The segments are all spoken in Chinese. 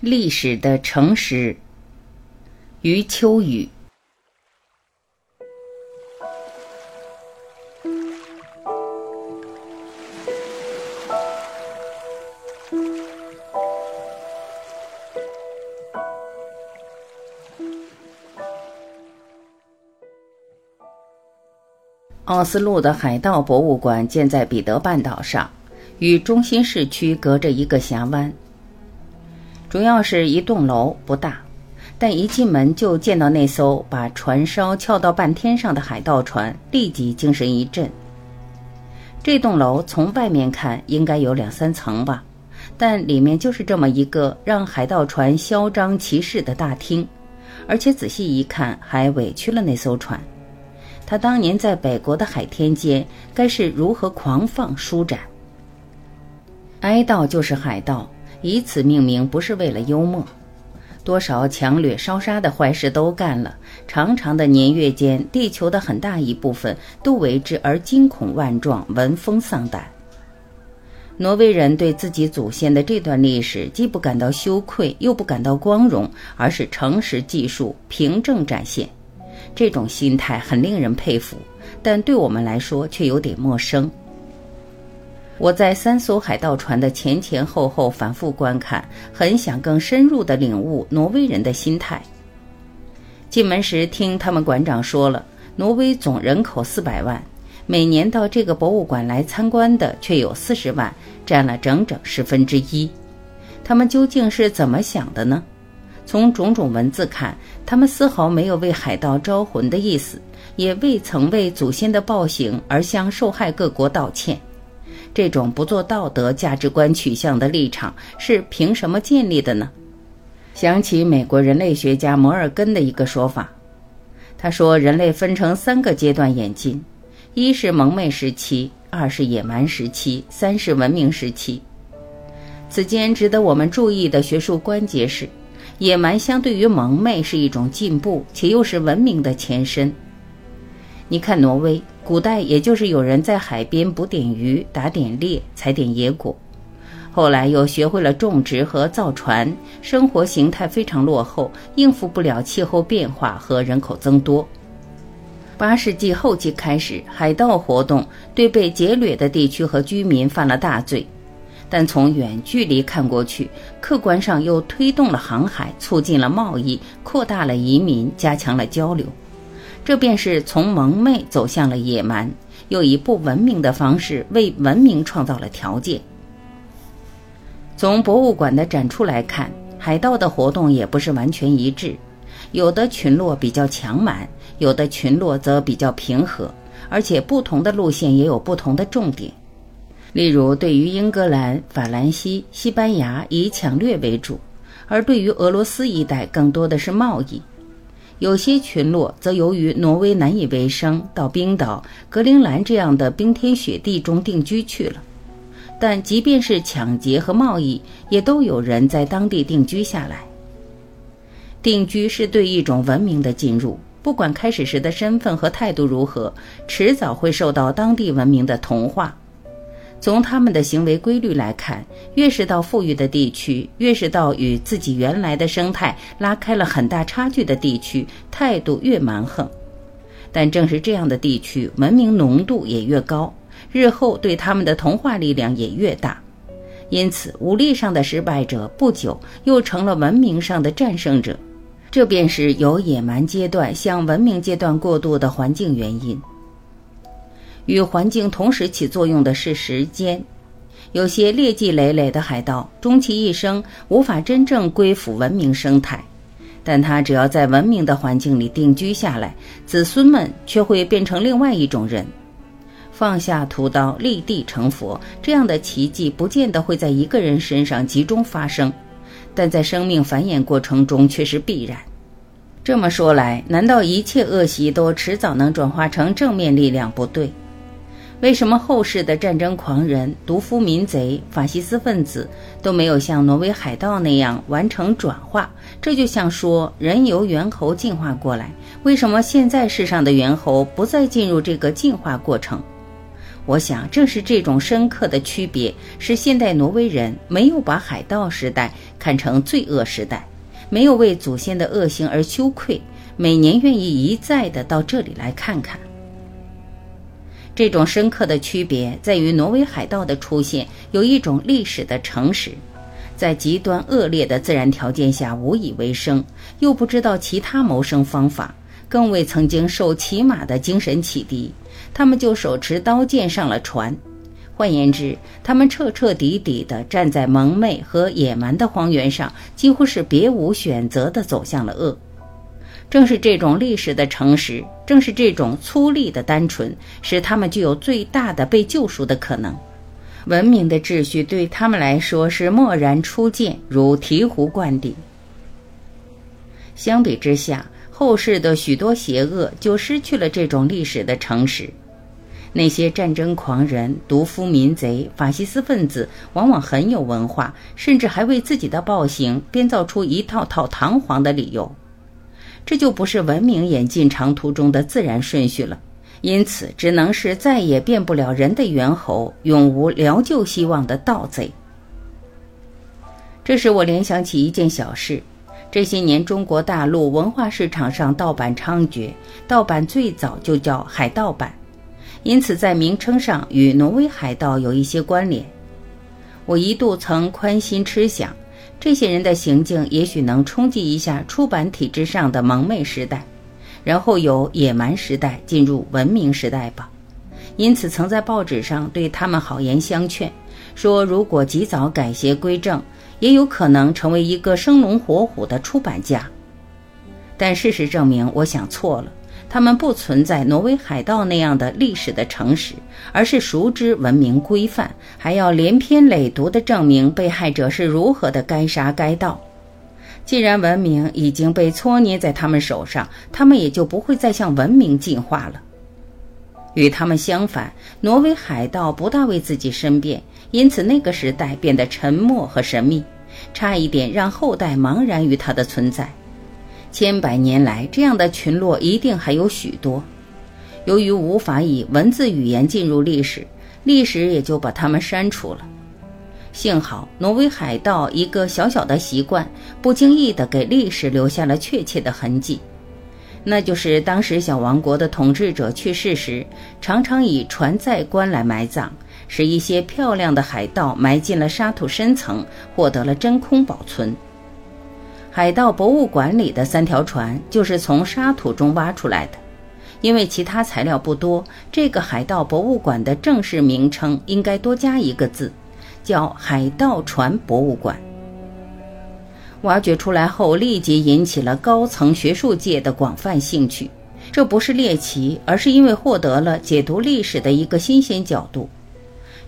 历史的诚实，余秋雨。奥斯陆的海盗博物馆建在彼得半岛上，与中心市区隔着一个峡湾。主要是一栋楼，不大，但一进门就见到那艘把船梢翘到半天上的海盗船，立即精神一振。这栋楼从外面看应该有两三层吧，但里面就是这么一个让海盗船嚣张其势的大厅，而且仔细一看，还委屈了那艘船。他当年在北国的海天间，该是如何狂放舒展？哀悼就是海盗。以此命名不是为了幽默，多少强掠烧杀的坏事都干了。长长的年月间，地球的很大一部分都为之而惊恐万状，闻风丧胆。挪威人对自己祖先的这段历史，既不感到羞愧，又不感到光荣，而是诚实记述，凭证展现。这种心态很令人佩服，但对我们来说却有点陌生。我在三艘海盗船的前前后后反复观看，很想更深入地领悟挪威人的心态。进门时听他们馆长说了，挪威总人口四百万，每年到这个博物馆来参观的却有四十万，占了整整十分之一。他们究竟是怎么想的呢？从种种文字看，他们丝毫没有为海盗招魂的意思，也未曾为祖先的暴行而向受害各国道歉。这种不做道德价值观取向的立场是凭什么建立的呢？想起美国人类学家摩尔根的一个说法，他说人类分成三个阶段演进：一是蒙昧时期，二是野蛮时期，三是文明时期。此间值得我们注意的学术关节是，野蛮相对于蒙昧是一种进步，且又是文明的前身。你看挪威。古代也就是有人在海边捕点鱼、打点猎、采点野果，后来又学会了种植和造船，生活形态非常落后，应付不了气候变化和人口增多。八世纪后期开始，海盗活动对被劫掠的地区和居民犯了大罪，但从远距离看过去，客观上又推动了航海，促进了贸易，扩大了移民，加强了交流。这便是从蒙昧走向了野蛮，又以不文明的方式为文明创造了条件。从博物馆的展出来看，海盗的活动也不是完全一致，有的群落比较强蛮，有的群落则比较平和，而且不同的路线也有不同的重点。例如，对于英格兰、法兰西、西班牙以抢掠为主，而对于俄罗斯一带更多的是贸易。有些群落则由于挪威难以为生，到冰岛、格陵兰这样的冰天雪地中定居去了。但即便是抢劫和贸易，也都有人在当地定居下来。定居是对一种文明的进入，不管开始时的身份和态度如何，迟早会受到当地文明的同化。从他们的行为规律来看，越是到富裕的地区，越是到与自己原来的生态拉开了很大差距的地区，态度越蛮横。但正是这样的地区，文明浓度也越高，日后对他们的同化力量也越大。因此，武力上的失败者不久又成了文明上的战胜者。这便是由野蛮阶段向文明阶段过渡的环境原因。与环境同时起作用的是时间。有些劣迹累累的海盗，终其一生无法真正归附文明生态，但他只要在文明的环境里定居下来，子孙们却会变成另外一种人，放下屠刀立地成佛。这样的奇迹不见得会在一个人身上集中发生，但在生命繁衍过程中却是必然。这么说来，难道一切恶习都迟早能转化成正面力量？不对。为什么后世的战争狂人、毒夫民贼、法西斯分子都没有像挪威海盗那样完成转化？这就像说人由猿猴进化过来，为什么现在世上的猿猴不再进入这个进化过程？我想，正是这种深刻的区别，使现代挪威人没有把海盗时代看成罪恶时代，没有为祖先的恶行而羞愧，每年愿意一再的到这里来看看。这种深刻的区别在于，挪威海盗的出现有一种历史的诚实，在极端恶劣的自然条件下无以为生，又不知道其他谋生方法，更未曾经受骑马的精神启迪，他们就手持刀剑上了船。换言之，他们彻彻底底地站在蒙昧和野蛮的荒原上，几乎是别无选择地走向了恶。正是这种历史的诚实，正是这种粗粝的单纯，使他们具有最大的被救赎的可能。文明的秩序对他们来说是蓦然初见，如醍醐灌顶。相比之下，后世的许多邪恶就失去了这种历史的诚实。那些战争狂人、毒夫、民贼、法西斯分子，往往很有文化，甚至还为自己的暴行编造出一套套堂皇的理由。这就不是文明演进长途中的自然顺序了，因此只能是再也变不了人的猿猴、永无疗救希望的盗贼。这使我联想起一件小事：这些年中国大陆文化市场上盗版猖獗，盗版最早就叫海盗版，因此在名称上与挪威海盗有一些关联。我一度曾宽心痴想。这些人的行径也许能冲击一下出版体制上的蒙昧时代，然后由野蛮时代进入文明时代吧。因此，曾在报纸上对他们好言相劝，说如果及早改邪归正，也有可能成为一个生龙活虎的出版家。但事实证明，我想错了。他们不存在挪威海盗那样的历史的诚实，而是熟知文明规范，还要连篇累牍地证明被害者是如何的该杀该盗。既然文明已经被搓捏在他们手上，他们也就不会再向文明进化了。与他们相反，挪威海盗不大为自己申辩，因此那个时代变得沉默和神秘，差一点让后代茫然于他的存在。千百年来，这样的群落一定还有许多。由于无法以文字语言进入历史，历史也就把它们删除了。幸好，挪威海盗一个小小的习惯，不经意地给历史留下了确切的痕迹，那就是当时小王国的统治者去世时，常常以船载棺来埋葬，使一些漂亮的海盗埋进了沙土深层，获得了真空保存。海盗博物馆里的三条船就是从沙土中挖出来的，因为其他材料不多，这个海盗博物馆的正式名称应该多加一个字，叫海盗船博物馆。挖掘出来后，立即引起了高层学术界的广泛兴趣。这不是猎奇，而是因为获得了解读历史的一个新鲜角度。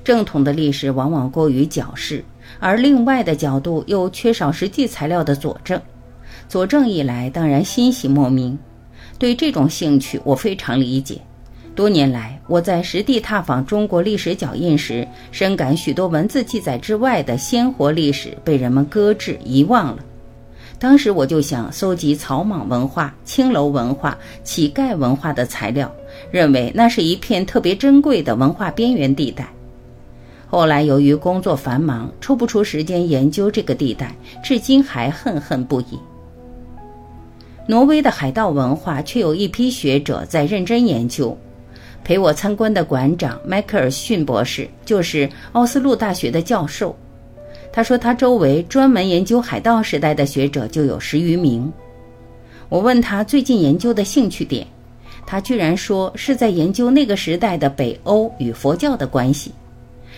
正统的历史往往过于矫饰。而另外的角度又缺少实际材料的佐证，佐证一来，当然欣喜莫名。对这种兴趣，我非常理解。多年来，我在实地踏访中国历史脚印时，深感许多文字记载之外的鲜活历史被人们搁置遗忘了。当时我就想搜集草莽文化、青楼文化、乞丐文化的材料，认为那是一片特别珍贵的文化边缘地带。后来由于工作繁忙，抽不出时间研究这个地带，至今还恨恨不已。挪威的海盗文化却有一批学者在认真研究。陪我参观的馆长迈克尔逊博士就是奥斯陆大学的教授。他说他周围专门研究海盗时代的学者就有十余名。我问他最近研究的兴趣点，他居然说是在研究那个时代的北欧与佛教的关系。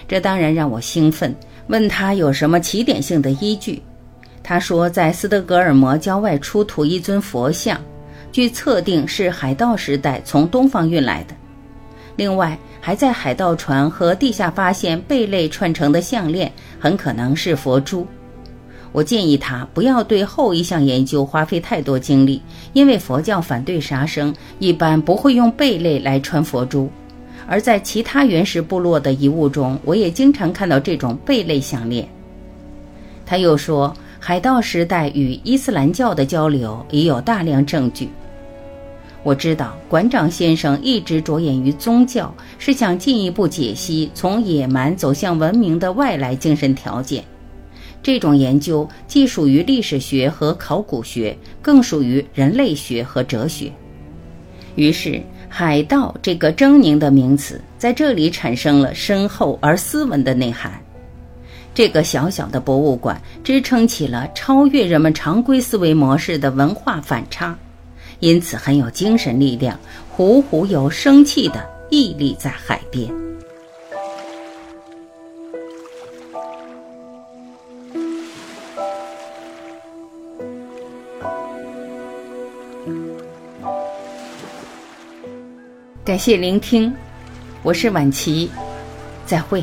这当然让我兴奋，问他有什么起点性的依据。他说，在斯德哥尔摩郊外出土一尊佛像，据测定是海盗时代从东方运来的。另外，还在海盗船和地下发现贝类串成的项链，很可能是佛珠。我建议他不要对后一项研究花费太多精力，因为佛教反对杀生，一般不会用贝类来穿佛珠。而在其他原始部落的遗物中，我也经常看到这种贝类项链。他又说，海盗时代与伊斯兰教的交流已有大量证据。我知道馆长先生一直着眼于宗教，是想进一步解析从野蛮走向文明的外来精神条件。这种研究既属于历史学和考古学，更属于人类学和哲学。于是，海盗这个狰狞的名词在这里产生了深厚而斯文的内涵。这个小小的博物馆支撑起了超越人们常规思维模式的文化反差。因此很有精神力量，虎虎有生气的屹立在海边。感谢聆听，我是晚琪，再会。